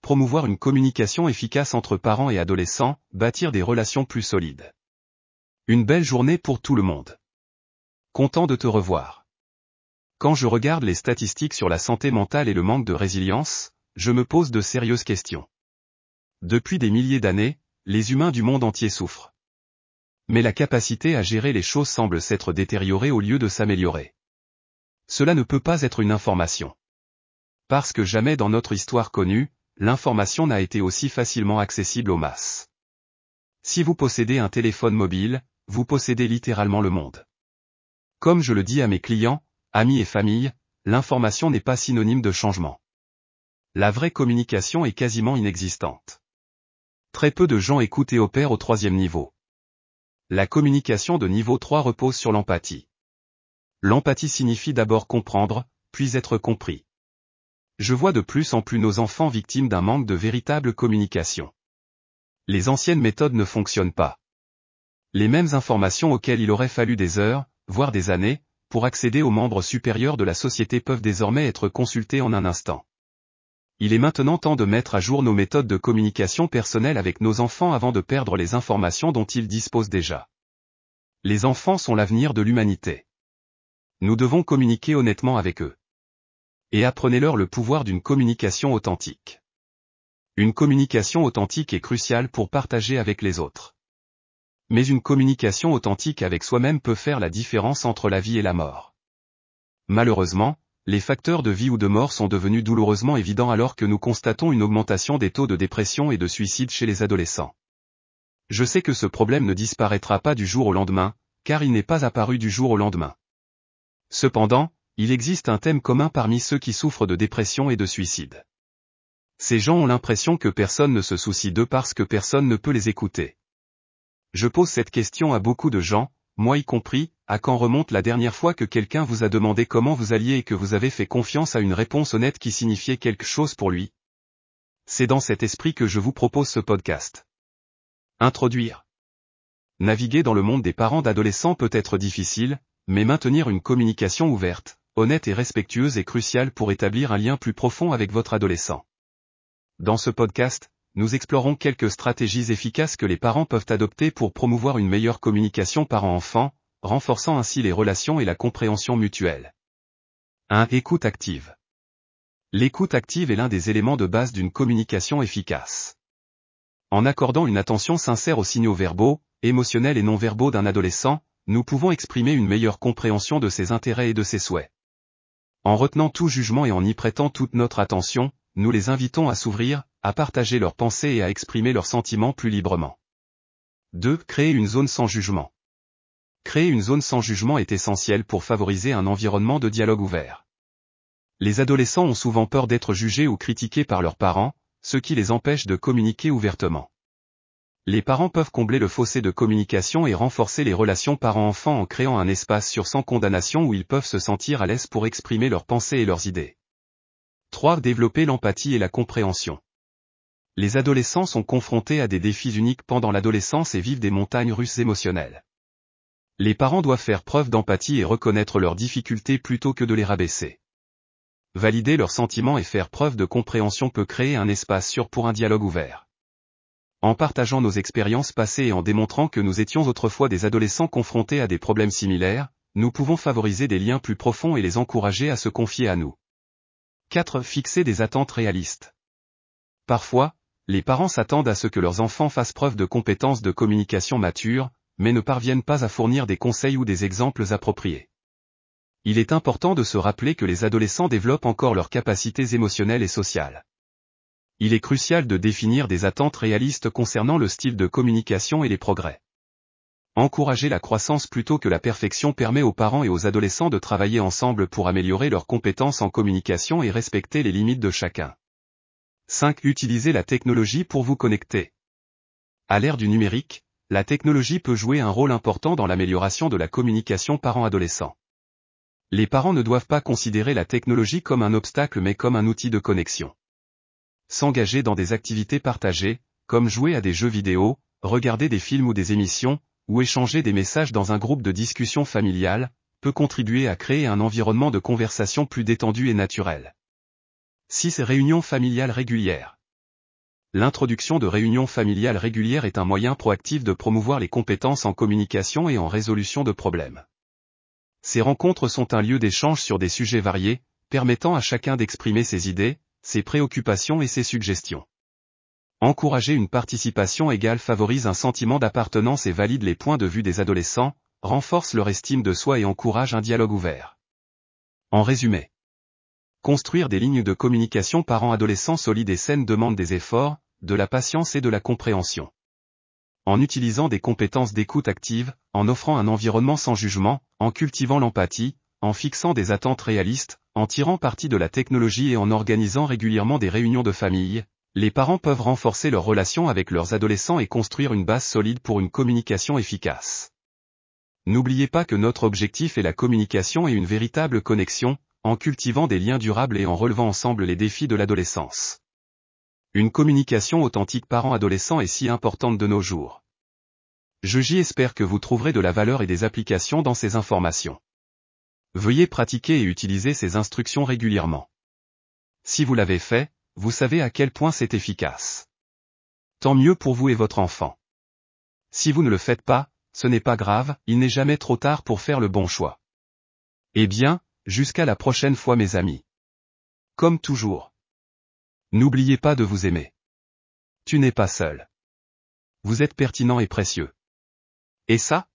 Promouvoir une communication efficace entre parents et adolescents, bâtir des relations plus solides. Une belle journée pour tout le monde. Content de te revoir. Quand je regarde les statistiques sur la santé mentale et le manque de résilience, je me pose de sérieuses questions. Depuis des milliers d'années, les humains du monde entier souffrent. Mais la capacité à gérer les choses semble s'être détériorée au lieu de s'améliorer. Cela ne peut pas être une information. Parce que jamais dans notre histoire connue, l'information n'a été aussi facilement accessible aux masses. Si vous possédez un téléphone mobile, vous possédez littéralement le monde. Comme je le dis à mes clients, amis et familles, l'information n'est pas synonyme de changement. La vraie communication est quasiment inexistante. Très peu de gens écoutent et opèrent au troisième niveau. La communication de niveau 3 repose sur l'empathie. L'empathie signifie d'abord comprendre, puis être compris. Je vois de plus en plus nos enfants victimes d'un manque de véritable communication. Les anciennes méthodes ne fonctionnent pas. Les mêmes informations auxquelles il aurait fallu des heures, voire des années, pour accéder aux membres supérieurs de la société peuvent désormais être consultées en un instant. Il est maintenant temps de mettre à jour nos méthodes de communication personnelle avec nos enfants avant de perdre les informations dont ils disposent déjà. Les enfants sont l'avenir de l'humanité. Nous devons communiquer honnêtement avec eux. Et apprenez-leur le pouvoir d'une communication authentique. Une communication authentique est cruciale pour partager avec les autres. Mais une communication authentique avec soi-même peut faire la différence entre la vie et la mort. Malheureusement, les facteurs de vie ou de mort sont devenus douloureusement évidents alors que nous constatons une augmentation des taux de dépression et de suicide chez les adolescents. Je sais que ce problème ne disparaîtra pas du jour au lendemain, car il n'est pas apparu du jour au lendemain. Cependant, il existe un thème commun parmi ceux qui souffrent de dépression et de suicide. Ces gens ont l'impression que personne ne se soucie d'eux parce que personne ne peut les écouter. Je pose cette question à beaucoup de gens, moi y compris, à quand remonte la dernière fois que quelqu'un vous a demandé comment vous alliez et que vous avez fait confiance à une réponse honnête qui signifiait quelque chose pour lui C'est dans cet esprit que je vous propose ce podcast. Introduire. Naviguer dans le monde des parents d'adolescents peut être difficile, mais maintenir une communication ouverte, honnête et respectueuse est crucial pour établir un lien plus profond avec votre adolescent. Dans ce podcast, nous explorons quelques stratégies efficaces que les parents peuvent adopter pour promouvoir une meilleure communication parent-enfant, renforçant ainsi les relations et la compréhension mutuelle. 1. Écoute active. L'écoute active est l'un des éléments de base d'une communication efficace. En accordant une attention sincère aux signaux verbaux, émotionnels et non verbaux d'un adolescent, nous pouvons exprimer une meilleure compréhension de ses intérêts et de ses souhaits. En retenant tout jugement et en y prêtant toute notre attention, nous les invitons à s'ouvrir, à partager leurs pensées et à exprimer leurs sentiments plus librement. 2. Créer une zone sans jugement. Créer une zone sans jugement est essentiel pour favoriser un environnement de dialogue ouvert. Les adolescents ont souvent peur d'être jugés ou critiqués par leurs parents, ce qui les empêche de communiquer ouvertement. Les parents peuvent combler le fossé de communication et renforcer les relations parents-enfants en créant un espace sur sans condamnation où ils peuvent se sentir à l'aise pour exprimer leurs pensées et leurs idées. 3. Développer l'empathie et la compréhension. Les adolescents sont confrontés à des défis uniques pendant l'adolescence et vivent des montagnes russes émotionnelles. Les parents doivent faire preuve d'empathie et reconnaître leurs difficultés plutôt que de les rabaisser. Valider leurs sentiments et faire preuve de compréhension peut créer un espace sûr pour un dialogue ouvert. En partageant nos expériences passées et en démontrant que nous étions autrefois des adolescents confrontés à des problèmes similaires, nous pouvons favoriser des liens plus profonds et les encourager à se confier à nous. 4. Fixer des attentes réalistes. Parfois, les parents s'attendent à ce que leurs enfants fassent preuve de compétences de communication matures, mais ne parviennent pas à fournir des conseils ou des exemples appropriés. Il est important de se rappeler que les adolescents développent encore leurs capacités émotionnelles et sociales. Il est crucial de définir des attentes réalistes concernant le style de communication et les progrès. Encourager la croissance plutôt que la perfection permet aux parents et aux adolescents de travailler ensemble pour améliorer leurs compétences en communication et respecter les limites de chacun. 5. Utilisez la technologie pour vous connecter. À l'ère du numérique, la technologie peut jouer un rôle important dans l'amélioration de la communication parent-adolescent. Les parents ne doivent pas considérer la technologie comme un obstacle mais comme un outil de connexion. S'engager dans des activités partagées, comme jouer à des jeux vidéo, regarder des films ou des émissions, ou échanger des messages dans un groupe de discussion familiale, peut contribuer à créer un environnement de conversation plus détendu et naturel. 6. Réunions familiales régulières. L'introduction de réunions familiales régulières est un moyen proactif de promouvoir les compétences en communication et en résolution de problèmes. Ces rencontres sont un lieu d'échange sur des sujets variés, permettant à chacun d'exprimer ses idées, ses préoccupations et ses suggestions. Encourager une participation égale favorise un sentiment d'appartenance et valide les points de vue des adolescents, renforce leur estime de soi et encourage un dialogue ouvert. En résumé, construire des lignes de communication parents-adolescents solides et saines demande des efforts, de la patience et de la compréhension. En utilisant des compétences d'écoute active, en offrant un environnement sans jugement, en cultivant l'empathie, en fixant des attentes réalistes, en tirant parti de la technologie et en organisant régulièrement des réunions de famille, les parents peuvent renforcer leurs relations avec leurs adolescents et construire une base solide pour une communication efficace. N'oubliez pas que notre objectif est la communication et une véritable connexion, en cultivant des liens durables et en relevant ensemble les défis de l'adolescence. Une communication authentique parent-adolescent est si importante de nos jours. Je j'y espère que vous trouverez de la valeur et des applications dans ces informations. Veuillez pratiquer et utiliser ces instructions régulièrement. Si vous l'avez fait, vous savez à quel point c'est efficace. Tant mieux pour vous et votre enfant. Si vous ne le faites pas, ce n'est pas grave, il n'est jamais trop tard pour faire le bon choix. Eh bien, jusqu'à la prochaine fois mes amis. Comme toujours. N'oubliez pas de vous aimer. Tu n'es pas seul. Vous êtes pertinent et précieux. Et ça,